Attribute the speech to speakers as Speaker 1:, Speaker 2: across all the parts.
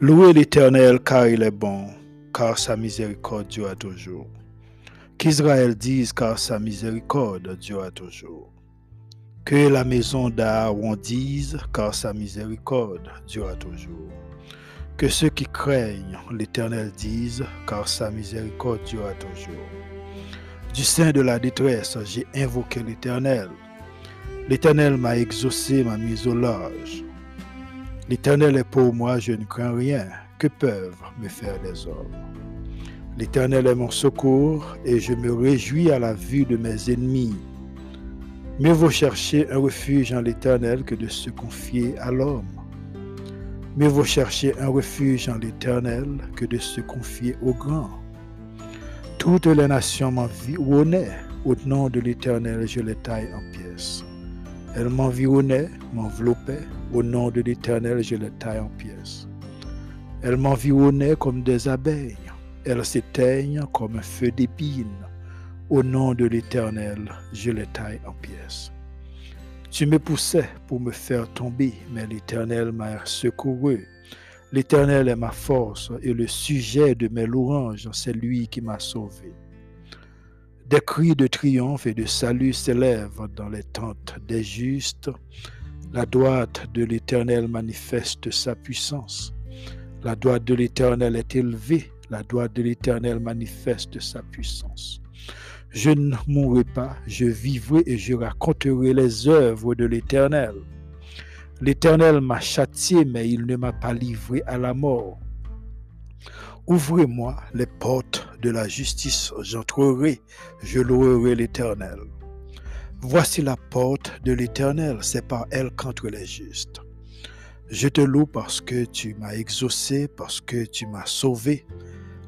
Speaker 1: Louez l'Éternel car il est bon, car sa miséricorde dure toujours. Qu'Israël dise car sa miséricorde dure toujours. Que la maison d'Aaron dise car sa miséricorde dure toujours. Que ceux qui craignent l'Éternel disent car sa miséricorde dure toujours. Du sein de la détresse, j'ai invoqué l'Éternel. L'Éternel m'a exaucé, m'a mis au large. L'Éternel est pour moi, je ne crains rien. Que peuvent me faire des hommes? L'Éternel est mon secours et je me réjouis à la vue de mes ennemis. Mieux vaut chercher un refuge en l'Éternel que de se confier à l'homme. Mieux vaut chercher un refuge en l'Éternel que de se confier au grand. Toutes les nations m'environnaient. Au nom de l'Éternel, je les taille en pièces. Elles m'environnaient, m'enveloppaient. Au nom de l'Éternel, je les taille en pièces. Elles m'environnaient comme des abeilles. Elles s'éteignent comme un feu d'épine. Au nom de l'Éternel, je les taille en pièces. Tu me poussais pour me faire tomber, mais l'Éternel m'a secouru. L'Éternel est ma force et le sujet de mes louanges, c'est lui qui m'a sauvé. Des cris de triomphe et de salut s'élèvent dans les tentes des justes. La droite de l'Éternel manifeste sa puissance. La droite de l'Éternel est élevée. La droite de l'Éternel manifeste sa puissance. Je ne mourrai pas, je vivrai et je raconterai les œuvres de l'Éternel. L'Éternel m'a châtié, mais il ne m'a pas livré à la mort. Ouvrez-moi les portes de la justice, j'entrerai, je louerai l'Éternel. Voici la porte de l'Éternel, c'est par elle qu'entrent les justes. Je te loue parce que tu m'as exaucé, parce que tu m'as sauvé.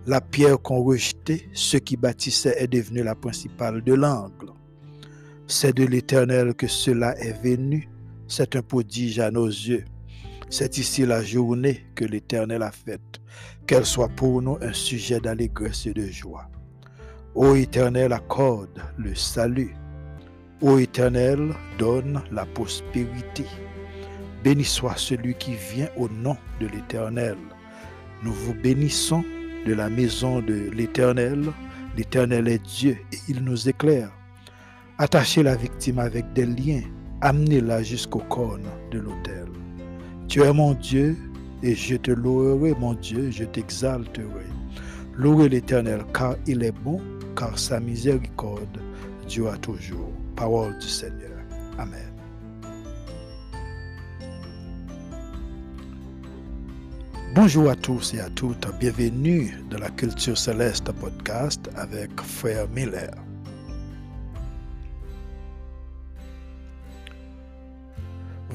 Speaker 1: La pierre qu'on rejetait, ce qui bâtissait est devenu la principale de l'angle. C'est de l'Éternel que cela est venu, c'est un prodige à nos yeux. C'est ici la journée que l'Éternel a faite, qu'elle soit pour nous un sujet d'allégresse et de joie. Ô Éternel, accorde le salut. Ô Éternel, donne la prospérité. Béni soit celui qui vient au nom de l'Éternel. Nous vous bénissons de la maison de l'Éternel. L'Éternel est Dieu et il nous éclaire. Attachez la victime avec des liens. Amenez-la jusqu'au corne de l'autel. Tu es mon Dieu et je te louerai, mon Dieu, je t'exalterai. Louez l'Éternel car il est bon, car sa miséricorde dure toujours. Parole du Seigneur. Amen. Bonjour à tous et à toutes, bienvenue dans la Culture Céleste podcast avec Frère Miller.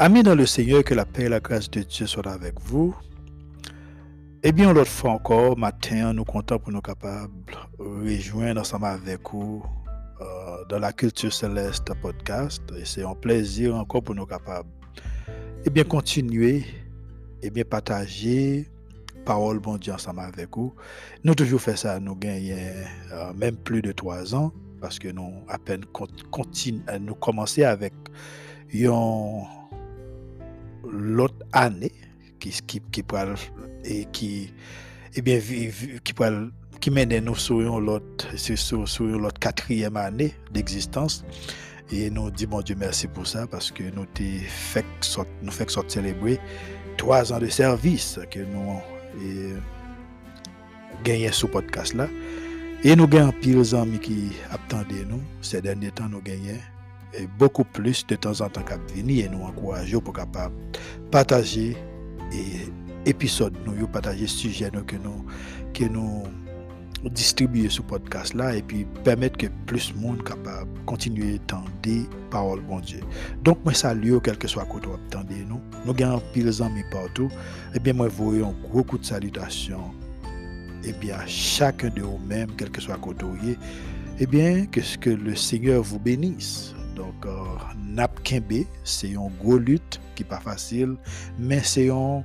Speaker 1: Amis dans le Seigneur, que la paix et la grâce de Dieu soient avec vous. Eh bien, l'autre fois encore, matin, nous comptons pour nous capables de rejoindre ensemble avec vous euh, dans la Culture Céleste podcast. Et c'est un plaisir encore pour nous capables. Eh bien, continuer, eh bien, partager parole bon Dieu ensemble avec vous. Nous toujours fait ça, nous gagnons euh, même plus de trois ans parce que nous à peine nous commencer avec une l'autre année qui qui qui et qui et bien qui qui mène nous sur l'autre sur, sur l'autre quatrième année d'existence. Et nous disons mon Dieu merci pour ça parce que nous fait nous fait célébrer trois ans de service que nous gagnons ce podcast là et nous gagnons pile amis qui attendaient nous. Ces derniers temps nous gagnons beaucoup plus de temps en temps qu'à venir et nous encourageons pour capable partager et épisode nous partager sujet nous que nous que nous distribuer ce podcast là et puis permettre que plus de monde capable continuer d'entendre paroles bon Dieu. Donc moi salue quel que soit côté attendez nous. Nous avons pile amis partout. Et eh bien moi voyez un gros coup de salutation et eh bien à chacun de vous-même quel que soit côté et eh bien que ce que le Seigneur vous bénisse. Donc euh, nap c'est une grosse lutte qui n'est pas facile mais c'est un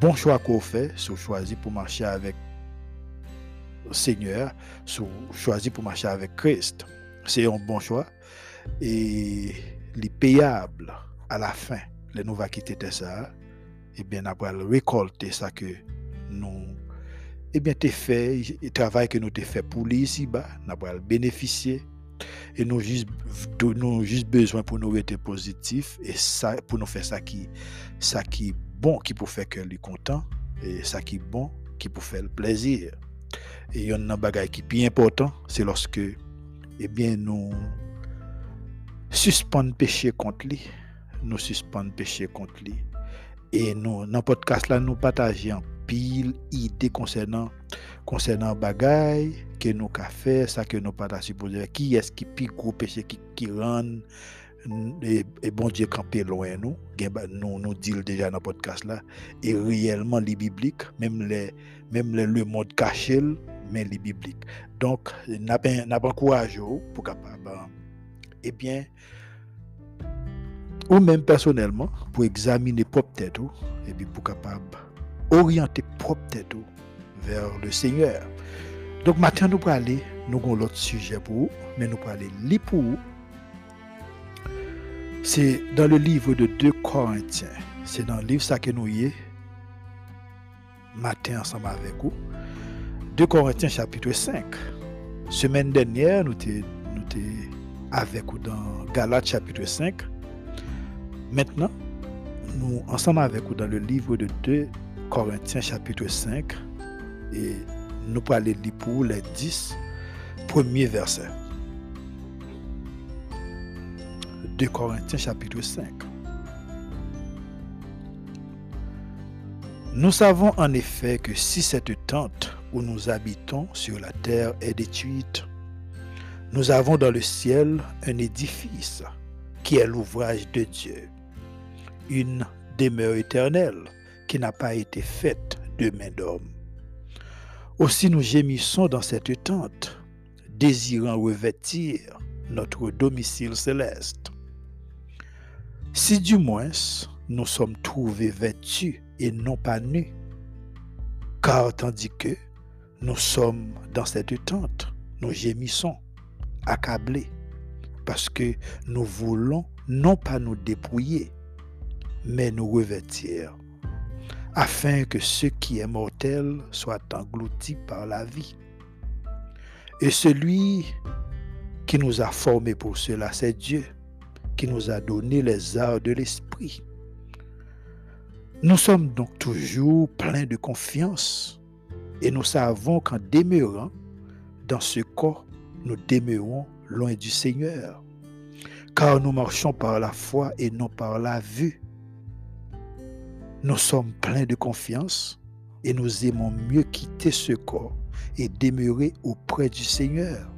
Speaker 1: bon choix qu'on fait, si vous choisissez pour marcher avec Seigneur, choisi pour marcher avec Christ. C'est un bon choix. Et les payables à la fin, les nous va quitter ça, et eh bien, après récolter ça que nous, et eh bien, t'es fait, le travail que nous t'ai fait pour lui ici-bas, nous le bénéficier. Et nous juste, nous juste besoin pour nous être positifs et ça, pour nous faire ça qui, ça qui est bon, qui peut faire que lui content, et ça qui est bon, qui peut faire le plaisir. Et il y a un bagage qui est plus important, c'est lorsque eh bien, nous suspendons péché contre lui. Nous suspendons péché contre lui. Et nous, dans le podcast là, nous partageons pile idées concernant concernant bagaille que nous avons fait, ça que nous pas supposé qui est-ce qui plus gros péché qui, qui rend et, bon Dieu campé loin nous? Nous dit déjà dans le podcast là. Et réellement les bibliques même les même le monde caché mais les bibliques. Donc n'a pas n'a courage pour capable eh bien ou même personnellement pour examiner propre tête et puis pour capable orienter propre tête vers le Seigneur donc maintenant nous allons aller nous avons l'autre sujet pour vous mais nous allons aller lire pour vous c'est dans le livre de 2 Corinthiens. C'est dans le livre ça que nous y est. Matin ensemble avec vous. 2 Corinthiens chapitre 5. Semaine dernière, nous étions avec vous dans Galates chapitre 5. Maintenant, nous ensemble avec vous dans le livre de 2 Corinthiens chapitre 5. Et nous parlons pour les 10 premiers versets. 2 Corinthiens chapitre 5. Nous savons en effet que si cette tente où nous habitons sur la terre est détruite, nous avons dans le ciel un édifice qui est l'ouvrage de Dieu, une demeure éternelle n'a pas été faite de main d'homme. Aussi nous gémissons dans cette tente, désirant revêtir notre domicile céleste. Si du moins nous sommes trouvés vêtus et non pas nus, car tandis que nous sommes dans cette tente, nous gémissons, accablés, parce que nous voulons non pas nous dépouiller, mais nous revêtir, afin que ce qui est mortel soit englouti par la vie. Et celui qui nous a formés pour cela, c'est Dieu qui nous a donné les arts de l'esprit. Nous sommes donc toujours pleins de confiance et nous savons qu'en demeurant dans ce corps, nous demeurons loin du Seigneur, car nous marchons par la foi et non par la vue. Nous sommes pleins de confiance et nous aimons mieux quitter ce corps et demeurer auprès du Seigneur.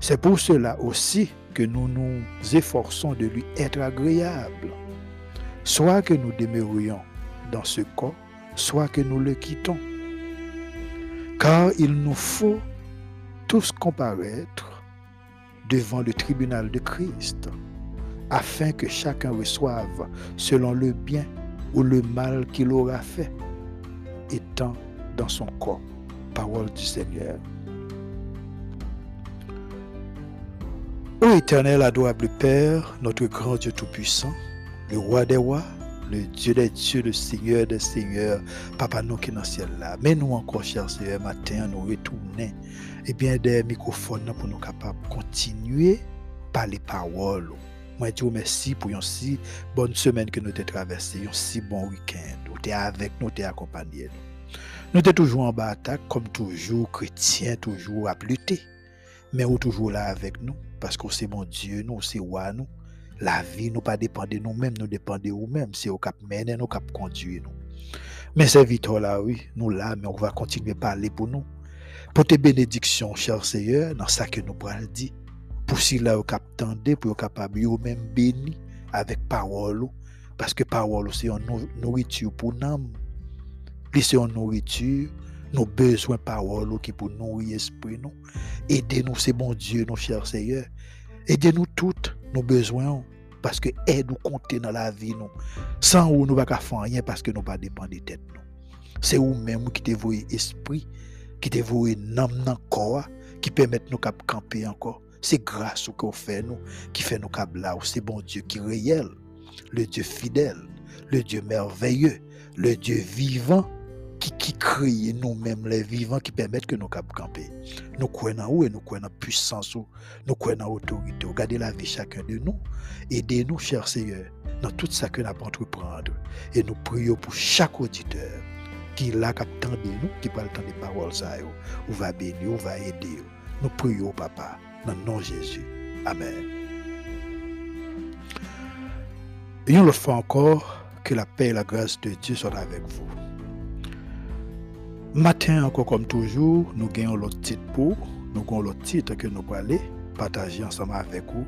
Speaker 1: C'est pour cela aussi que nous nous efforçons de lui être agréable, soit que nous demeurions dans ce corps, soit que nous le quittons. Car il nous faut tous comparaître devant le tribunal de Christ, afin que chacun reçoive selon le bien ou le mal qu'il aura fait, étant dans son corps. Parole du Seigneur. Ô éternel, adorable Père, notre grand Dieu Tout-Puissant, le roi des rois, le Dieu des dieux, le Seigneur des seigneurs, Papa nous qui est dans le ciel là. Mais nous encore, cher Seigneur, matin, nous retournons et bien des microphones pour nous capables de continuer par les paroles. Moi, je vous remercie pour une si bonne semaine que nous avons traversée, un si bon week-end. Nous sommes avec nous, nous accompagnés. Nous sommes toujours en bataille, comme toujours, chrétiens, toujours à lutter. Mais nous toujours là avec nous parce que c'est mon Dieu, nous, c'est roi, nous. La vie, nous pas de nous-mêmes, nous dépend de nous-mêmes. C'est au cap mener, nous cap conduire nous. Mais c'est vite là, oui, nous là, mais on va continuer à parler pour nous. pour tes bénédictions, cher Seigneur, dans ça que nous prenons dit, pour si là, vous captez, pour capable, vous même béni avec parole, parce que parole, c'est une nourriture pour nous. C'est une nourriture, nos besoins parole qui pour nourrir l'esprit nous. Aidez-nous, c'est bon Dieu, nos chers Seigneur. Aidez-nous toutes nos besoins, parce que aide nous compter dans la vie, nous. Sans où nous pas faire rien, parce que nous pas dépendre de tête, nous. C'est vous-même qui te voyez esprit, qui nam nan corps, qui permet nous de camper encore. C'est grâce au qu'on fait nous, qui fait nous là, c'est bon Dieu qui est réel, le Dieu fidèle, le Dieu merveilleux, le Dieu vivant, qui, qui crée nous-mêmes les vivants qui permettent que nous camper. Nous croyons où et nous croyons en puissance nous croyons en autorité. Regardez la vie chacun de nous. Aidez-nous, cher Seigneur, dans tout ça que nous avons entreprendre. Et nous prions pour chaque auditeur qui là qui de nous, qui parle des paroles ou va bénir, ou va aider. Nous prions, papa. Dans le nom de Jésus. Amen. Et le fait encore, que la paix et la grâce de Dieu soient avec vous. Matin, encore comme toujours, nous gagnons l'autre titre pour, nous gagnons l'autre titre que nous allons partager ensemble avec vous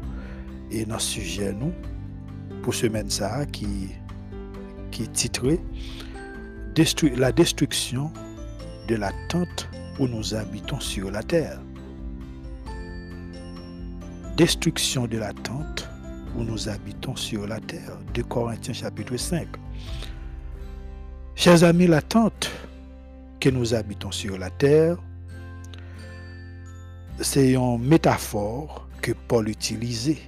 Speaker 1: et dans ce sujet, nous, pour semaine ça, qui, qui est titré La destruction de la tente où nous habitons sur la terre destruction de la tente où nous habitons sur la terre. De Corinthiens chapitre 5. Chers amis, la tente que nous habitons sur la terre, c'est une métaphore que Paul utilisait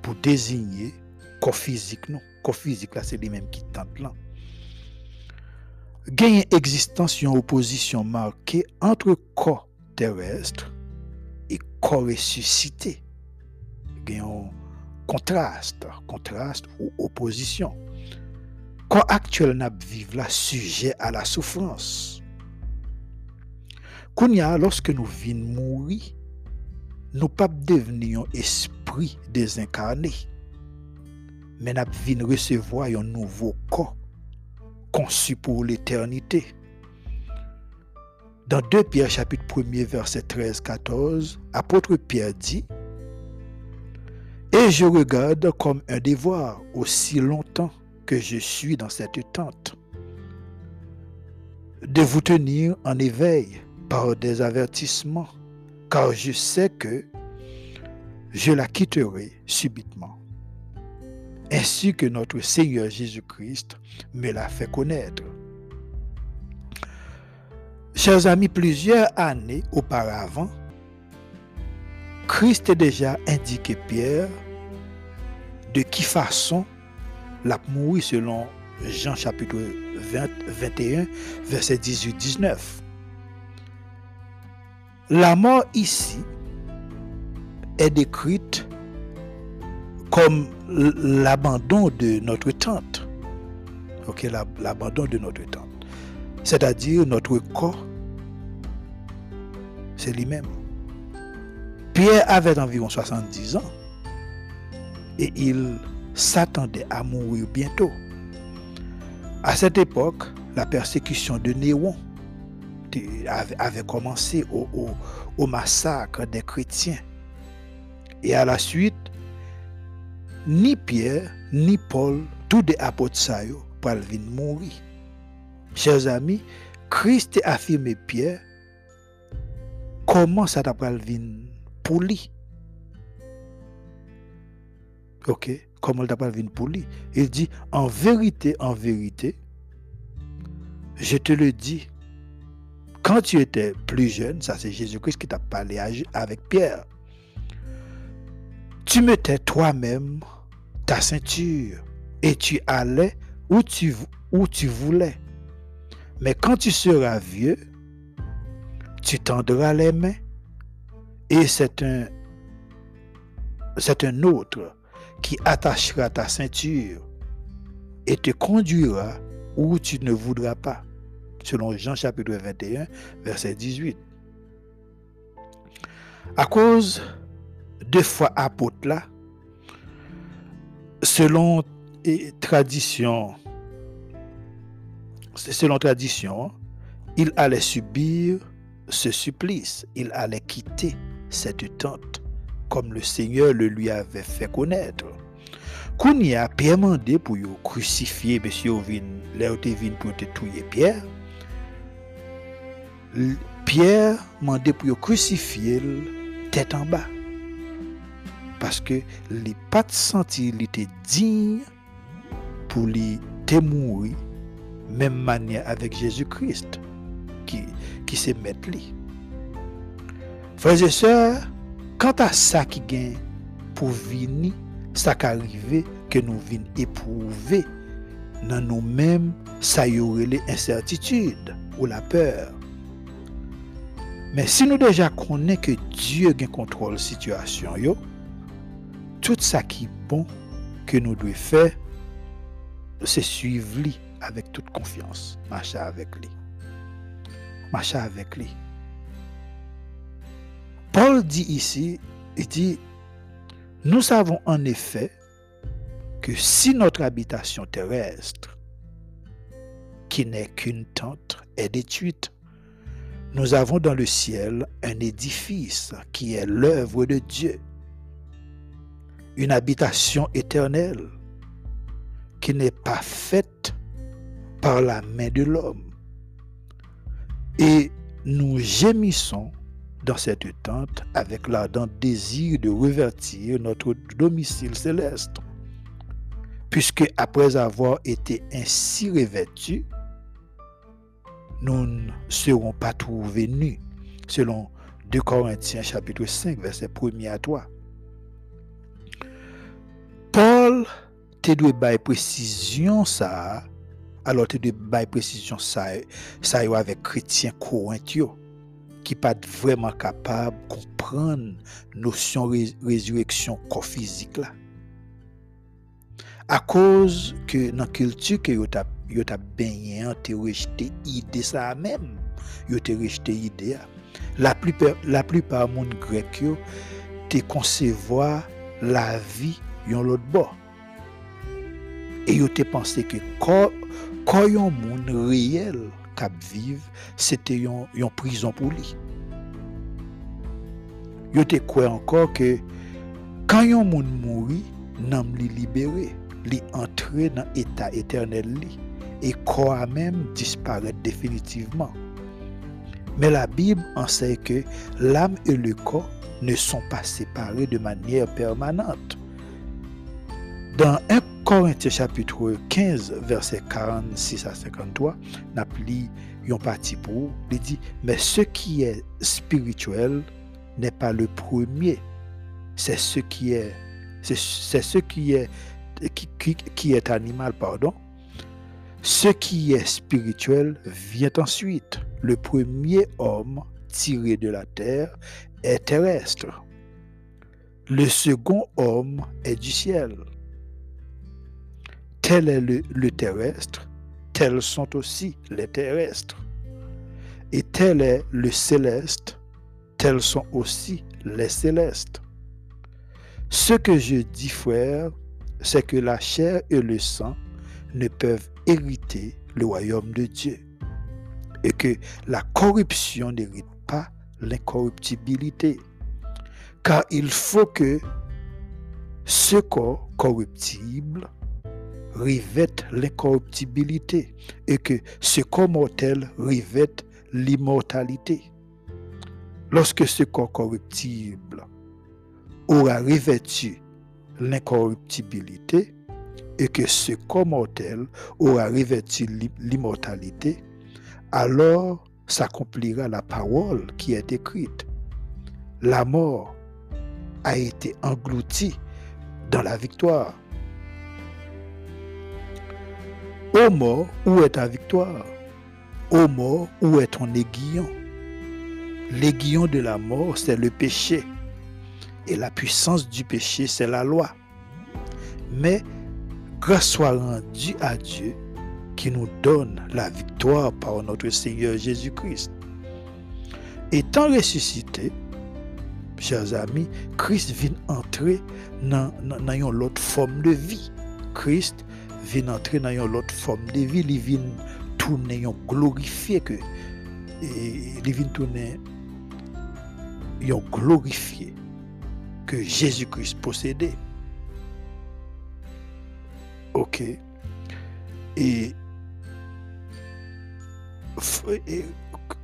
Speaker 1: pour désigner corps physique. Non, corps physique, là, c'est lui-même qui tente là. Gagne existence une opposition marquée entre corps terrestre corps ressuscité. Il y a un contraste, contraste ou opposition. Corps actuel n'a vivre là sujet à la souffrance. Kounya, lorsque nous venons mourir, nous pas devenir un esprit désincarné, mais nous venons recevoir un nouveau corps conçu pour l'éternité. Dans 2 Pierre chapitre 1 verset 13-14, apôtre Pierre dit, Et je regarde comme un devoir aussi longtemps que je suis dans cette tente, de vous tenir en éveil par des avertissements, car je sais que je la quitterai subitement, ainsi que notre Seigneur Jésus-Christ me l'a fait connaître. Chers amis, plusieurs années auparavant, Christ a déjà indiqué Pierre de qui façon l'a mourir selon Jean chapitre 20, 21, verset 18-19. La mort ici est décrite comme l'abandon de notre tente. L'abandon de notre tente c'est-à-dire notre corps, c'est lui-même. Pierre avait environ 70 ans et il s'attendait à mourir bientôt. À cette époque, la persécution de Néon avait commencé au, massacre des chrétiens. Et à la suite, ni Pierre, ni Paul, tous des apôtres, pour mourir. Chers amis, Christ a affirmé Pierre comment ça t'a venir pour lui? Ok, comment t'a venir pour lui? Il dit, en vérité, en vérité, je te le dis, quand tu étais plus jeune, ça c'est Jésus-Christ qui t'a parlé avec Pierre, tu mettais toi-même ta ceinture et tu allais où où tu voulais. Mais quand tu seras vieux, tu tendras les mains et c'est un, autre qui attachera ta ceinture et te conduira où tu ne voudras pas. Selon Jean chapitre 21, verset 18. À cause de foi apôtre là, selon tradition selon tradition, il allait subir ce supplice, il allait quitter cette tente, comme le Seigneur le lui avait fait connaître. Kounia, Pierre demandé pour crucifier monsieur vin pour te Pierre. Pierre demandé pour crucifier tête en bas. Parce que les pas senti il était digne pour les témoigner même manière avec Jésus-Christ qui, qui s'est mettre lui. Frères et sœurs, quant à ça qui gagne pour venir, ça qui arrive que nous venons éprouver dans nous-mêmes, ça y aurait l'incertitude ou la peur. Mais si nous déjà connaissons que Dieu a contrôle la situation, yo, tout ça qui est bon que nous devons faire, c'est suivre lui avec toute confiance, marcher avec lui. Marcher avec lui. Paul dit ici, il dit, nous savons en effet que si notre habitation terrestre, qui n'est qu'une tente, est détruite, nous avons dans le ciel un édifice qui est l'œuvre de Dieu, une habitation éternelle qui n'est pas faite par la main de l'homme. Et nous gémissons dans cette tente avec l'ardent désir de revertir notre domicile céleste. Puisque après avoir été ainsi revêtus, nous ne serons pas trouvés nus, selon 2 Corinthiens chapitre 5, verset 1 à 3. Paul te doit précision ça alors tu de bail précision ça ça avec chrétiens corinthiens qui pas vraiment capable de comprendre notion résurrection corps physique là. À cause que dans culture que yo t'a yo t'a baigné te rejeté idée ça même yo te rejeté idée la plupart la plupart monde grec yo te concevoir la vie yon l'autre bord. Et yo te pensé que corps quand yon moun réel kap vive, c'était yon, yon prison pour lui. Yo te quoi encore que quand yon moun mouri, nam li libéré, li entré dans état éternel et corps même disparaît définitivement. Mais la Bible enseigne que l'âme et le corps ne sont pas séparés de manière permanente. Dans 1 Corinthiens chapitre 15, verset 46 à 53, n'a pris yon parti pour, il dit, mais ce qui est spirituel n'est pas le premier, c'est ce qui est, c'est ce qui est, qui, qui est animal, pardon. Ce qui est spirituel vient ensuite. Le premier homme tiré de la terre est terrestre. Le second homme est du ciel. Tel est le, terrestre, tels sont aussi les terrestres. Et tel est le céleste, tels sont aussi les célestes. Ce que je dis, frère, c'est que la chair et le sang ne peuvent hériter le royaume de Dieu. Et que la corruption n'hérite pas l'incorruptibilité. Car il faut que ce corps corruptible revête l'incorruptibilité et que ce corps mortel revête l'immortalité. Lorsque ce corps corruptible aura revêtu l'incorruptibilité et que ce corps mortel aura revêtu l'immortalité, alors s'accomplira la parole qui est écrite. La mort a été engloutie dans la victoire. Ô mort, où est ta victoire? Ô mort, où est ton aiguillon? L'aiguillon de la mort, c'est le péché. Et la puissance du péché, c'est la loi. Mais grâce soit rendue à Dieu qui nous donne la victoire par notre Seigneur Jésus-Christ. Étant ressuscité, chers amis, Christ vient entrer dans, dans, autre forme de vie. Christ vient entrer dans une forme de vie, il vient tourner, glorifier que les vins tourner que Jésus-Christ possédait. Ok. Et,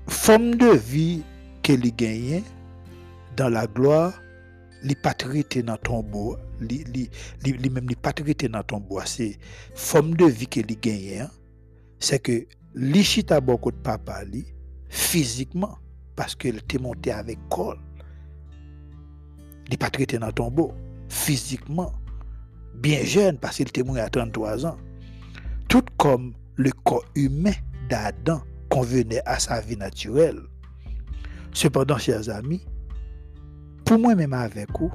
Speaker 1: forme de vie qu'elle gagnait dans la gloire, les patriotes dans ton les, même les patriotes dans ton bois, c'est forme de vie qu'elle gagnait, hein. c'est que l'Ichita beaucoup de papa, physiquement, parce qu'elle était montée avec col. Il pas dans le tombeau, physiquement, bien jeune, parce qu'il était mort à 33 ans. Tout comme le corps humain d'Adam convenait à sa vie naturelle. Cependant, chers amis, pour moi-même avec vous,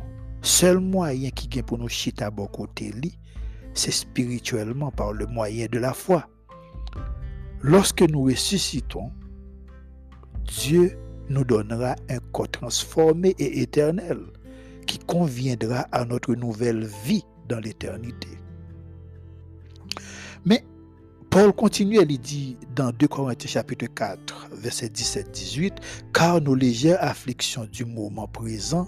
Speaker 1: seul moyen qui vient pour nous chiter à bon côté, c'est spirituellement par le moyen de la foi. Lorsque nous ressuscitons, Dieu nous donnera un corps transformé et éternel qui conviendra à notre nouvelle vie dans l'éternité. Mais Paul continue, il dit dans 2 Corinthiens chapitre 4, verset 17-18, car nos légères afflictions du moment présent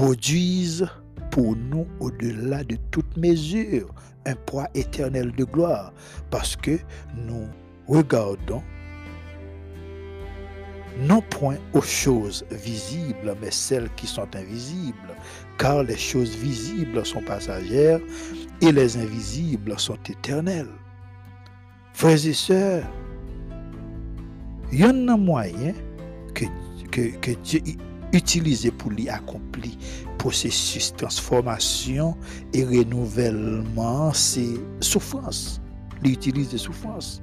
Speaker 1: produisent pour nous au-delà de toute mesure un poids éternel de gloire, parce que nous regardons non point aux choses visibles, mais celles qui sont invisibles, car les choses visibles sont passagères et les invisibles sont éternelles. Frères et sœurs, il y a un moyen que, que, Dieu pour lui accomplir processus transformation et renouvellement, c'est souffrance. Il utilise des souffrances.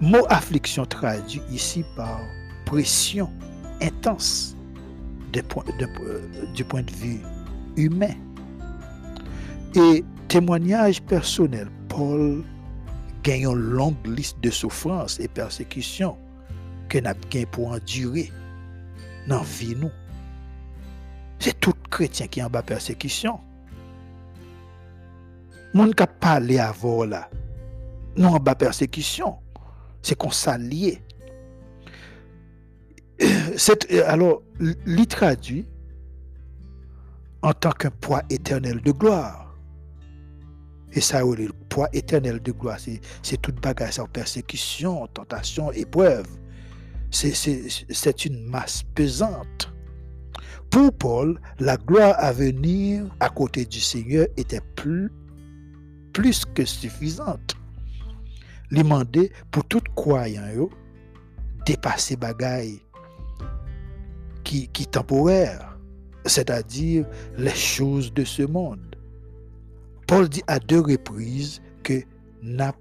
Speaker 1: Mot affliction traduit ici par pression intense euh, du point de vue humain. Et témoignage personnel, Paul gagne une longue liste de souffrances et persécutions que n'a pour endurer nous. C'est tout chrétien qui en bas persécution. Mon qui parlé avant là, non en bas persécution c'est qu'on s'allie. Alors, l'y traduit en tant qu'un poids éternel de gloire. Et ça, le poids éternel de gloire, c'est toute bagage sans persécution, tentation, épreuve. C'est une masse pesante. Pour Paul, la gloire à venir à côté du Seigneur était plus, que suffisante li pour tout croyant dépasser bagaille qui qui temporaire, c'est-à-dire les choses de ce monde. Paul dit à deux reprises que n'a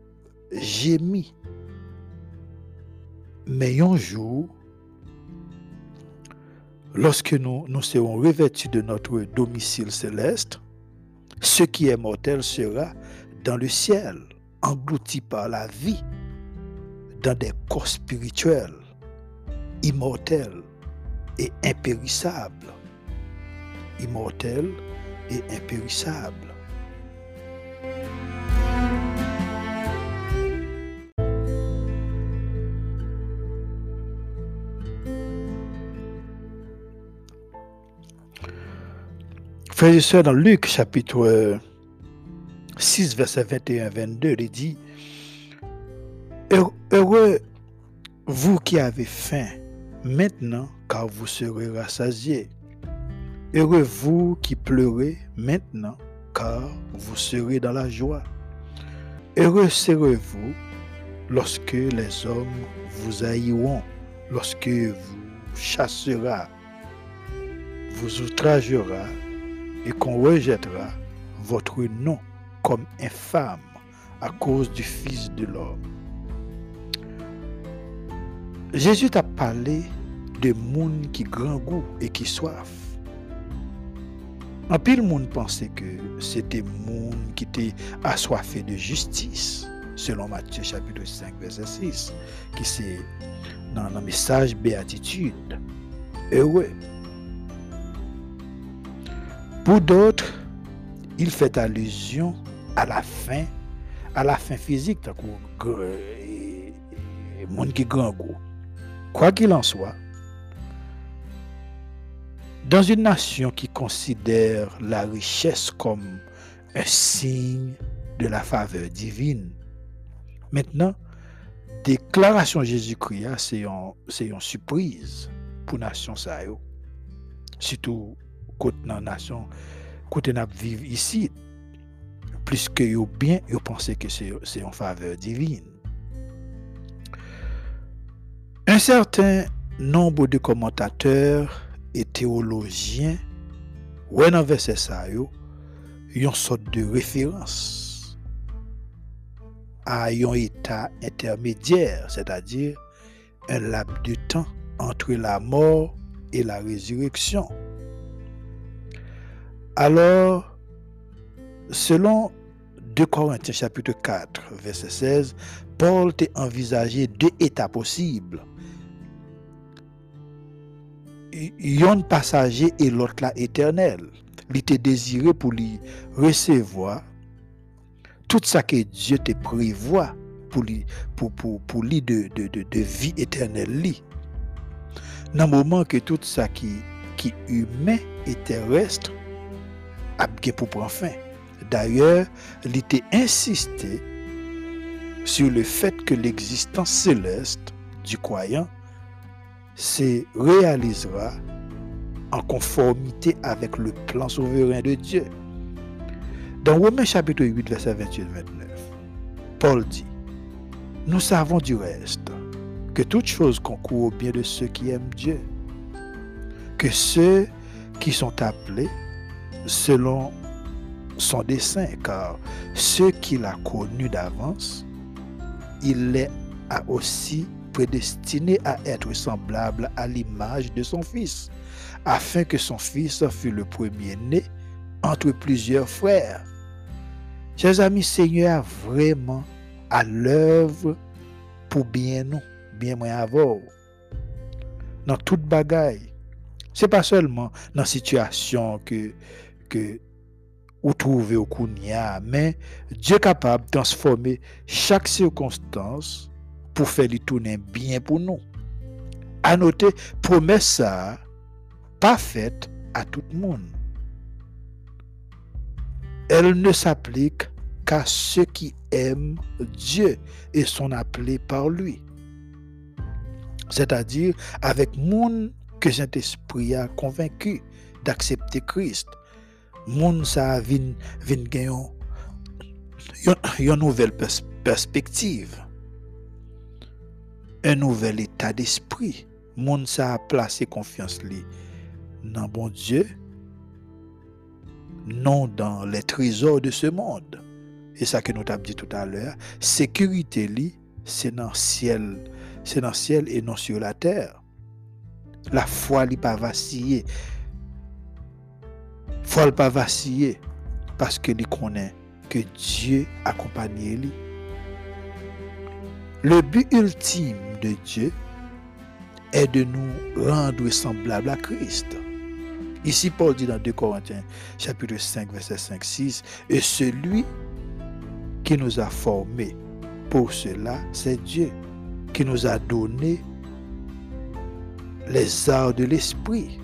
Speaker 1: gémi. Mais un jour, lorsque nous, nous serons revêtus de notre domicile céleste, ce qui est mortel sera dans le ciel englouti par la vie dans des corps spirituels, immortels et impérissables. Immortels et impérissables. Frères et sœurs, dans Luc chapitre 6, verset 21-22, il dit, Heureux vous qui avez faim maintenant, car vous serez rassasiés. Heureux vous qui pleurez maintenant, car vous serez dans la joie. Heureux serez-vous lorsque les hommes vous haïront, lorsque vous chassera, vous outragera et qu'on rejettera votre nom comme infâme à cause du Fils de l'homme. Jésus t'a parlé de monde qui grand goût et qui soif. En pile monde pensait que c'était monde qui était assoiffé de justice, selon Matthieu chapitre 5 verset 6, qui c'est dans le message béatitude. Heureux. Pour d'autres, il fait allusion à la fin, à la fin physique, moun qui grand goût. Quoi qu'il en soit, dans une nation qui considère la richesse comme un signe de la faveur divine, maintenant, déclaration Jésus-Christ, c'est une surprise pour la nation. Surtout côté la nation, côté nous vivons ici, plus que yo bien, yo pensez que c'est une faveur divine. Un certain nombre de commentateurs et théologiens, ouais dans verset ça yo, une sorte de référence à un état intermédiaire, c'est-à-dire un laps de temps entre la mort et la résurrection. Alors, selon 2 Corinthiens chapitre 4, verset 16, Paul t'a envisagé deux états possibles. Yon passager et l'autre là éternel. Il était désiré pour lui recevoir tout ça que Dieu te prévoit pour lui, pour, lui de, de, de, vie éternelle. Dans le moment que tout ça qui, qui humain et terrestre a bien pour prendre fin. D'ailleurs, il était insisté sur le fait que l'existence céleste du croyant se réalisera en conformité avec le plan souverain de Dieu. Dans Romains chapitre 8, verset 28-29, Paul dit, Nous savons du reste que toute chose concourt au bien de ceux qui aiment Dieu, que ceux qui sont appelés selon son dessein, car ceux qu'il a connus d'avance, il les aussi prédestinés à être semblables à l'image de son Fils, afin que son Fils fût le premier-né entre plusieurs frères. Chers amis, Seigneur vraiment à l'œuvre pour bien nous, bien moins avoir. Dans toute bagaille. C'est pas seulement dans la situation que que ou trouver au Kounia, mais Dieu est capable de transformer chaque circonstance pour faire lui tourner bien pour nous. À noter, promesse pas faite à tout le monde. Elle ne s'applique qu'à ceux qui aiment Dieu et sont appelés par lui. C'est-à-dire avec monde que Saint-Esprit a convaincu d'accepter Christ moun sa vin, vin gen yon, nouvelle perspective. Un nouvel état d'esprit. Moun sa a placé confiance li dans bon Dieu, non dans les trésors de ce monde. Et ça que nous t'avons dit tout à l'heure, sécurité li, le ciel, c'est dans le ciel et non sur la terre. La foi li pas vaciller faut pas vaciller parce que il connaît que Dieu accompagne lui. Le but ultime de Dieu est de nous rendre semblables à Christ. Ici, Paul dit dans 2 Corinthiens, chapitre 5, verset 5-6, et celui qui nous a formés pour cela, c'est Dieu, qui nous a donné les arts de l'esprit.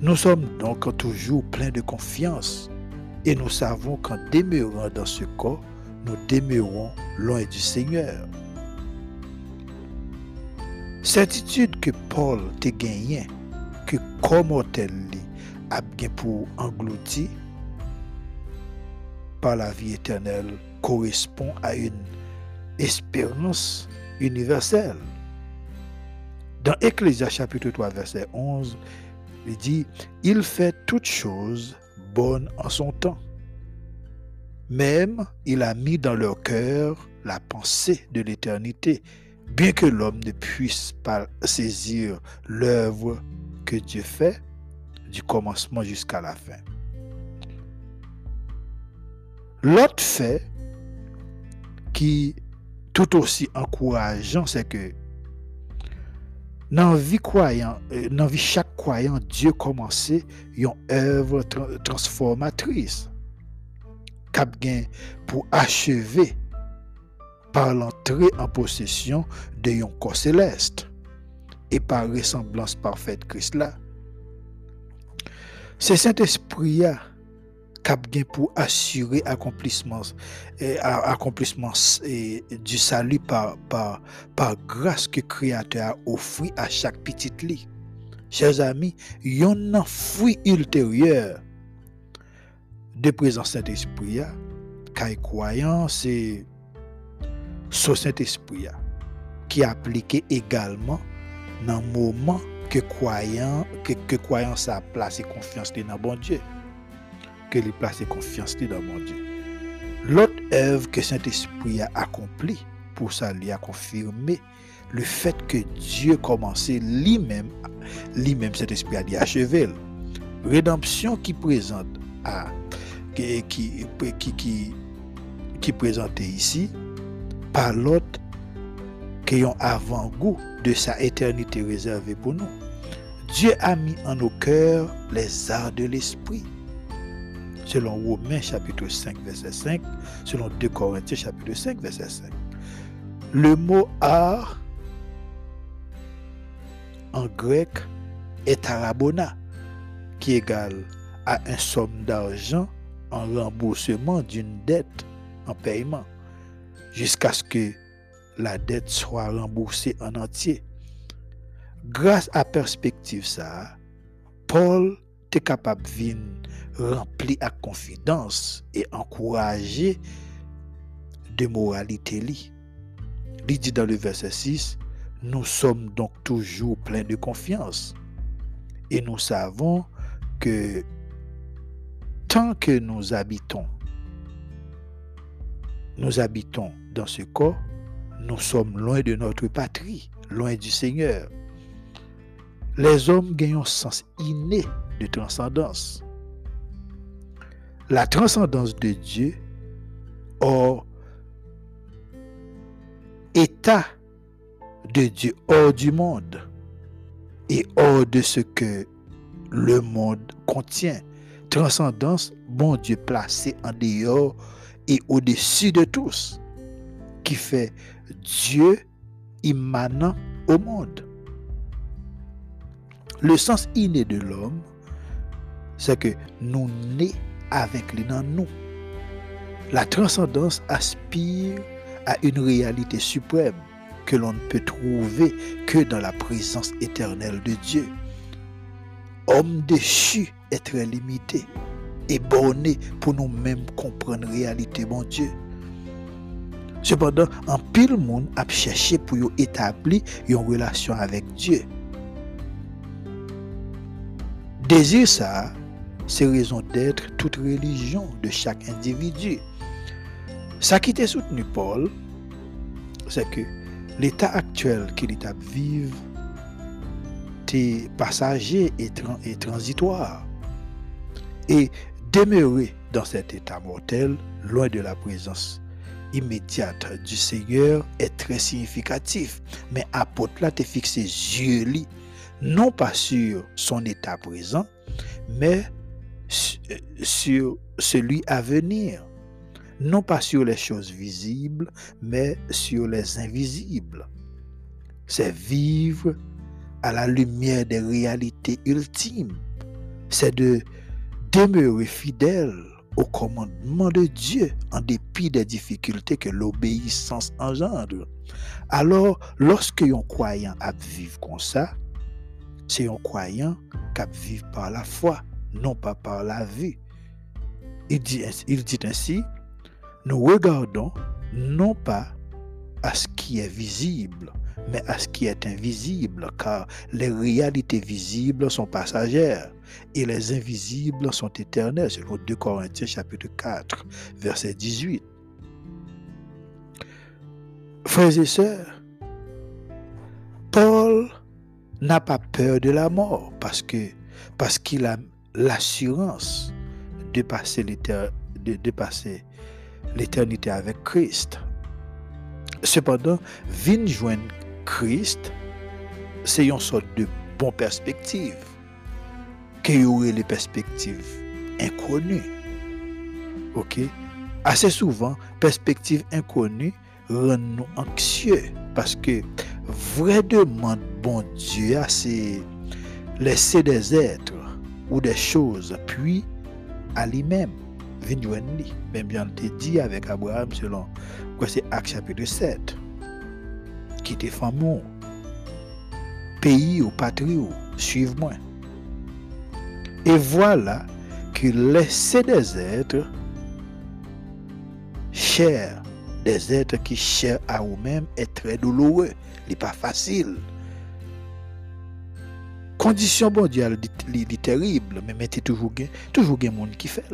Speaker 1: Nous sommes donc toujours pleins de confiance et nous savons qu'en demeurant dans ce corps, nous demeurons loin du Seigneur. Certitude que Paul te gagné, que comme tel a bien pour engloutir par la vie éternelle correspond à une espérance universelle. Dans Ecclésias chapitre 3 verset 11, il dit, il fait toutes choses bonnes en son temps. Même il a mis dans leur cœur la pensée de l'éternité, bien que l'homme ne puisse pas saisir l'œuvre que Dieu fait du commencement jusqu'à la fin. L'autre fait qui tout aussi encourageant, c'est que dans la vie croyant, euh, chaque croyant, Dieu commençait une œuvre transformatrice. Cap pour achever par l'entrée en possession de yon corps céleste et par ressemblance parfaite Christ là. C'est Saint-Esprit pour assurer accomplissement du salut par, grâce que créateur a offert à chaque petite lit. Chers amis, yon un fruit ultérieur de présence Saint-Esprit car croyant c'est ce Saint-Esprit qui appliqué également dans le moment que croyant croyant sa place et confiance dans bon Dieu que les placer confiance dans mon Dieu. L'autre œuvre que Saint-Esprit a accompli pour ça, lui a confirmé le fait que Dieu commençait lui-même, lui-même cet esprit a dit achever. Rédemption qui présente à qui, qui, qui, qui, ici par l'autre qui avant-goût de sa éternité réservée pour nous. Dieu a mis en nos cœurs les arts de l'esprit selon Romains chapitre 5 verset 5, selon 2 Corinthiens chapitre 5 verset 5. Le mot art en grec est arabona, qui égale à un somme d'argent en remboursement d'une dette en paiement, jusqu'à ce que la dette soit remboursée en entier. Grâce à perspective ça, Paul était capable de rempli à confidence et encouragé de moralité. Il dit dans le verset 6, nous sommes donc toujours pleins de confiance et nous savons que tant que nous habitons, nous habitons dans ce corps, nous sommes loin de notre patrie, loin du Seigneur. Les hommes gagnent un sens inné de transcendance la transcendance de Dieu hors état de Dieu hors du monde et hors de ce que le monde contient. Transcendance, bon Dieu placé en dehors et au-dessus de tous, qui fait Dieu immanent au monde. Le sens inné de l'homme, c'est que nous nés avec les dans nous. La transcendance aspire à une réalité suprême que l'on ne peut trouver que dans la présence éternelle de Dieu. Homme déchu est très limité et borné pour nous-mêmes comprendre la réalité, mon Dieu. Cependant, un pile monde a cherché pour établir une relation avec Dieu. Désir ça, c'est raison d'être toute religion de chaque individu. Ça qui était soutenu Paul, c'est que l'état actuel qu'il est à vivre est passager et, transitoire. Et demeurer dans cet état mortel, loin de la présence immédiate du Seigneur, est très significatif. Mais apôtre là, te fixé yeux non pas sur son état présent, mais sur celui à venir, non pas sur les choses visibles, mais sur les invisibles. C'est vivre à la lumière des réalités ultimes. C'est de demeurer fidèle au commandement de Dieu en dépit des difficultés que l'obéissance engendre. Alors, lorsque un croyant a vivre comme ça, c'est un croyant qui vivre par la foi non pas par la vue. Il dit, ainsi, nous regardons non pas à ce qui est visible, mais à ce qui est invisible, car les réalités visibles sont passagères et les invisibles sont éternelles, selon 2 Corinthiens chapitre 4, verset 18. Frères et sœurs, Paul n'a pas peur de la mort parce parce qu'il a l'assurance de passer l'éternité avec Christ. Cependant, vin joindre Christ, c'est une sorte de bonne perspective. Y aurait les perspectives inconnues. Ok? Assez souvent, perspective inconnue rend nous anxieux. Parce que vraie demande, bon Dieu, c'est laisser des êtres ou des choses, puis à lui-même. Même bien te dit avec Abraham selon quoi c'est Acte chapitre 7. Qui était fameux. Pays ou patrie ou suive-moi. Et voilà que laisser des êtres chers, des êtres qui chers à eux-mêmes est très douloureux. N'est pas facile. Condition mondiale est terrible, mais mettez toujours toujours des monde qui fait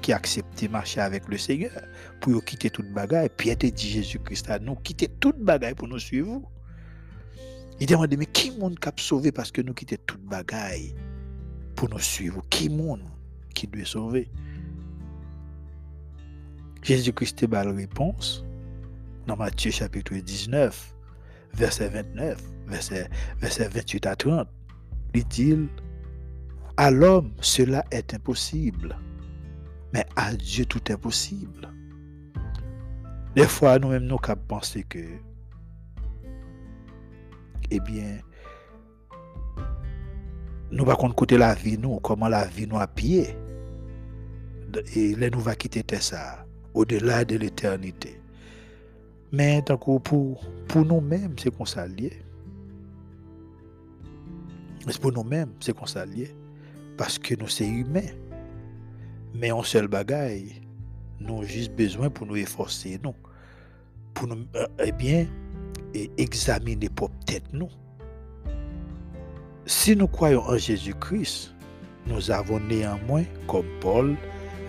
Speaker 1: qui accepté marcher avec le Seigneur pour quitter toute bagaille. Pierre te dit Jésus-Christ à nous quitter toute bagaille pour nous suivre. Il demande mais qui monde qui a sauvé parce que nous quittons toute bagaille pour nous suivre Qui monde qui doit sauver? Jésus-Christ a la réponse dans Matthieu chapitre 19, verset 29, verset, verset 28 à 30. Il dit, à l'homme, cela est impossible, mais à Dieu, tout est possible. Des fois, nous-mêmes, nous avons pensé que, eh bien, nous va côté la vie, nous, comment la vie nous a pied. Et là, nous va quitter ça, au-delà de l'éternité. Mais tant pour, pour nous-mêmes, c'est qu'on s'allie. C'est pour nous-mêmes, c'est qu'on s'allie. Parce que nous, sommes humains. Mais en seul bagaille, nous avons juste besoin pour nous efforcer, nous. Pour nous, euh, eh bien, et examiner pour peut-être nous. Si nous croyons en Jésus-Christ, nous avons néanmoins, comme Paul,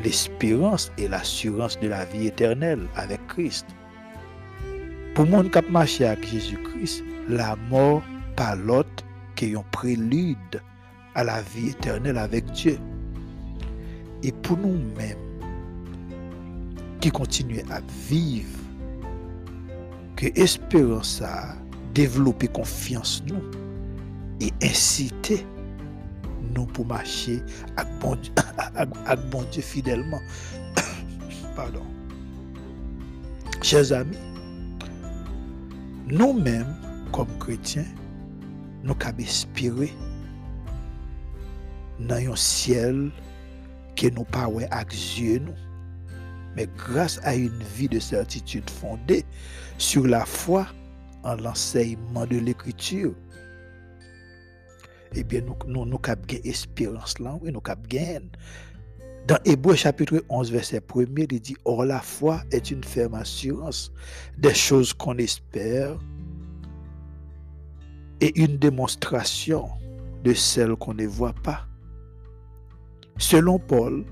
Speaker 1: l'espérance et l'assurance de la vie éternelle avec Christ. Pour mon cap marché avec Jésus-Christ, la mort par l'autre qui est prélude à la vie éternelle avec Dieu. Et pour nous-mêmes, qui continuons à vivre, que espérance à développer confiance nous et inciter nous pour marcher avec bon Dieu fidèlement. Pardon. Chers amis, nous-mêmes, comme chrétiens, nous avons espérer dans un ciel que nous pas yeux nous. Mais grâce à une vie de certitude fondée sur la foi en l'enseignement de l'écriture, eh bien, nous, nous, nous avons espérance là, oui, nous avons Dans Hébreu chapitre 11, verset 1 il dit Or, la foi est une ferme assurance des choses qu'on espère et une démonstration de celles qu'on ne voit pas. Selon Paul,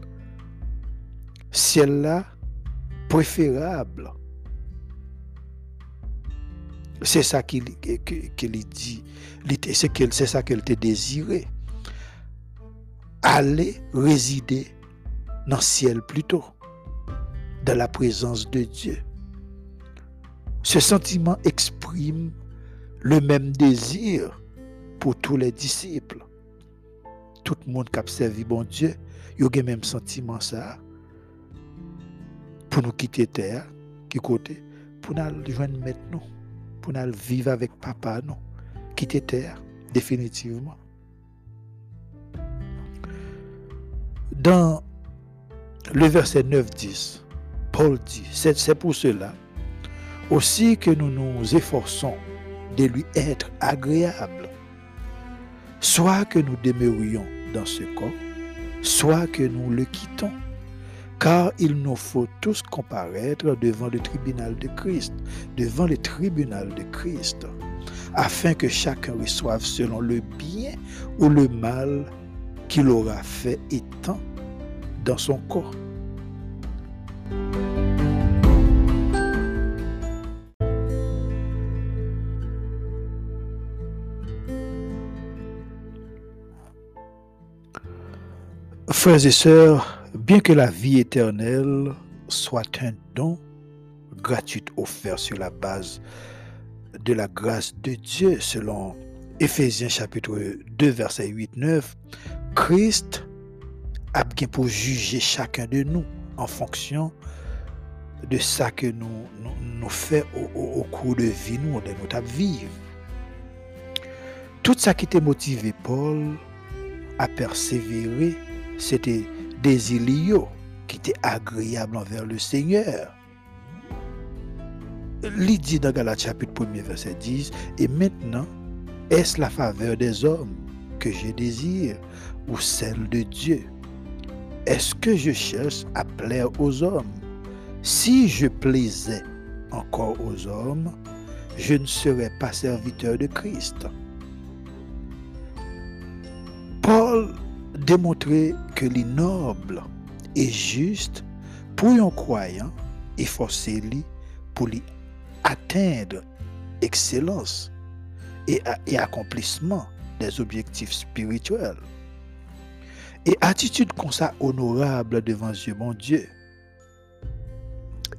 Speaker 1: celle-là préférable c'est ça qu'il dit. C'est ça qu'elle te désiré. Aller résider dans le ciel plutôt, dans la présence de Dieu. Ce sentiment exprime le même désir pour tous les disciples. Tout le monde qui a servi bon Dieu, il y a le même sentiment ça. Pour nous quitter terre, qui côté, pour nous joindre maintenant pour nous vivre avec papa, non. Quitter terre, définitivement. Dans le verset 9-10, Paul dit, c'est pour cela aussi que nous nous efforçons de lui être agréable, soit que nous demeurions dans ce corps, soit que nous le quittons car il nous faut tous comparaître devant le tribunal de Christ, devant le tribunal de Christ, afin que chacun reçoive selon le bien ou le mal qu'il aura fait étant dans son corps. Frères et sœurs, Bien que la vie éternelle soit un don gratuit offert sur la base de la grâce de Dieu, selon Éphésiens chapitre 2, verset 8-9, Christ a bien pour juger chacun de nous en fonction de ça que nous, nous, faisons au, cours de vie, nous, de notre vie. Tout ça qui t'a motivé Paul à persévérer, c'était des iliots qui étaient agréables envers le Seigneur. Il dit dans Galates chapitre 1 verset 10, et maintenant, est-ce la faveur des hommes que je désire ou celle de Dieu? Est-ce que je cherche à plaire aux hommes? Si je plaisais encore aux hommes, je ne serais pas serviteur de Christ. Paul démontrait que les nobles et juste pour un croyant et forcer lui pour lui atteindre excellence et, et accomplissement des objectifs spirituels. Et attitude comme ça honorable devant Dieu, mon Dieu.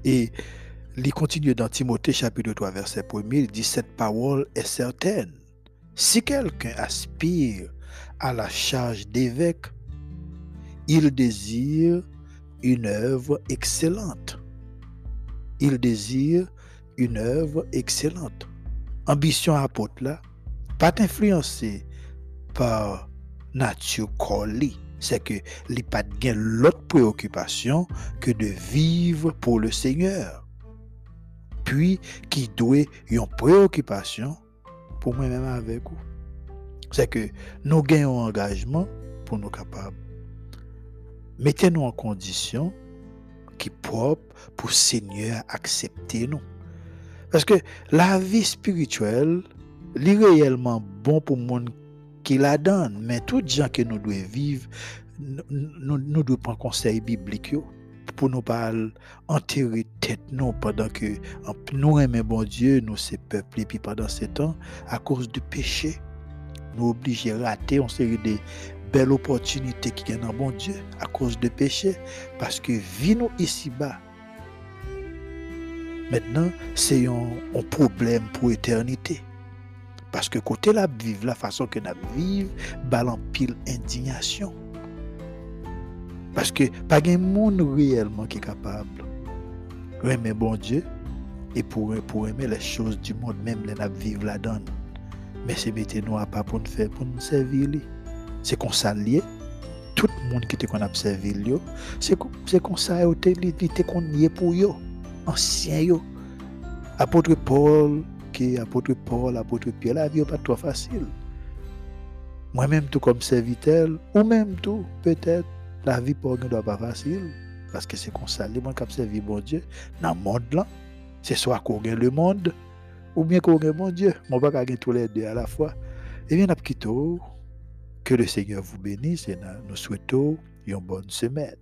Speaker 1: Et il continue dans Timothée chapitre 3 verset 1 il dit cette parole est certaine. Si quelqu'un aspire à la charge d'évêque, il désire une œuvre excellente. Il désire une œuvre excellente. Ambition apôtre là, pas influencé par nature collée. C'est que les pas de l'autre préoccupation que de vivre pour le Seigneur. Puis qui doit une préoccupation pour moi-même avec vous. C'est que nous gagnons engagement pour nous capables. Mettez-nous en condition qui propre pour Seigneur accepter nous. Parce que la vie spirituelle, est réellement bon pour le monde qui la donne. Mais tout gens que nous devons vivre, nous, devons prendre conseil biblique pour nous pas enterrer tête nous pendant que nous aimons bon Dieu, nous peuples, et puis pendant ce temps, à cause du péché, nous obligés à rater une série de belles opportunités qui viennent dans bon Dieu à cause du péché, parce que vie nous ici-bas, Maintenant, c'est un, problème pour l'éternité. Parce que côté la vivre, la façon que nous vivons, balan pile indignation. Parce que pas de monde réellement qui est capable aimer bon Dieu et pour, aimer les choses du monde, même les vivre la donne. Mais c'est nous à pas pour nous faire, pour nous servir. C'est qu'on s'allie. Tout le monde qui te qu'on a servi, c'est qu'on s'allie, c'est qu'on y est pour eux ancien yo. Apôtre Paul, qui apôtre Paul, apôtre Pierre, la vie pas trop facile. Moi-même, tout comme serviteur, ou même tout, peut-être, la vie pour nous doit pas facile. Parce que c'est ça, les gens qui servi mon Dieu, dans le monde là, c'est soit qu'on gagne le monde, ou bien qu'on gagne mon Dieu. Mon pas gagner tous les deux à la fois. Et bien, que le Seigneur vous bénisse et nous souhaitons une bonne semaine.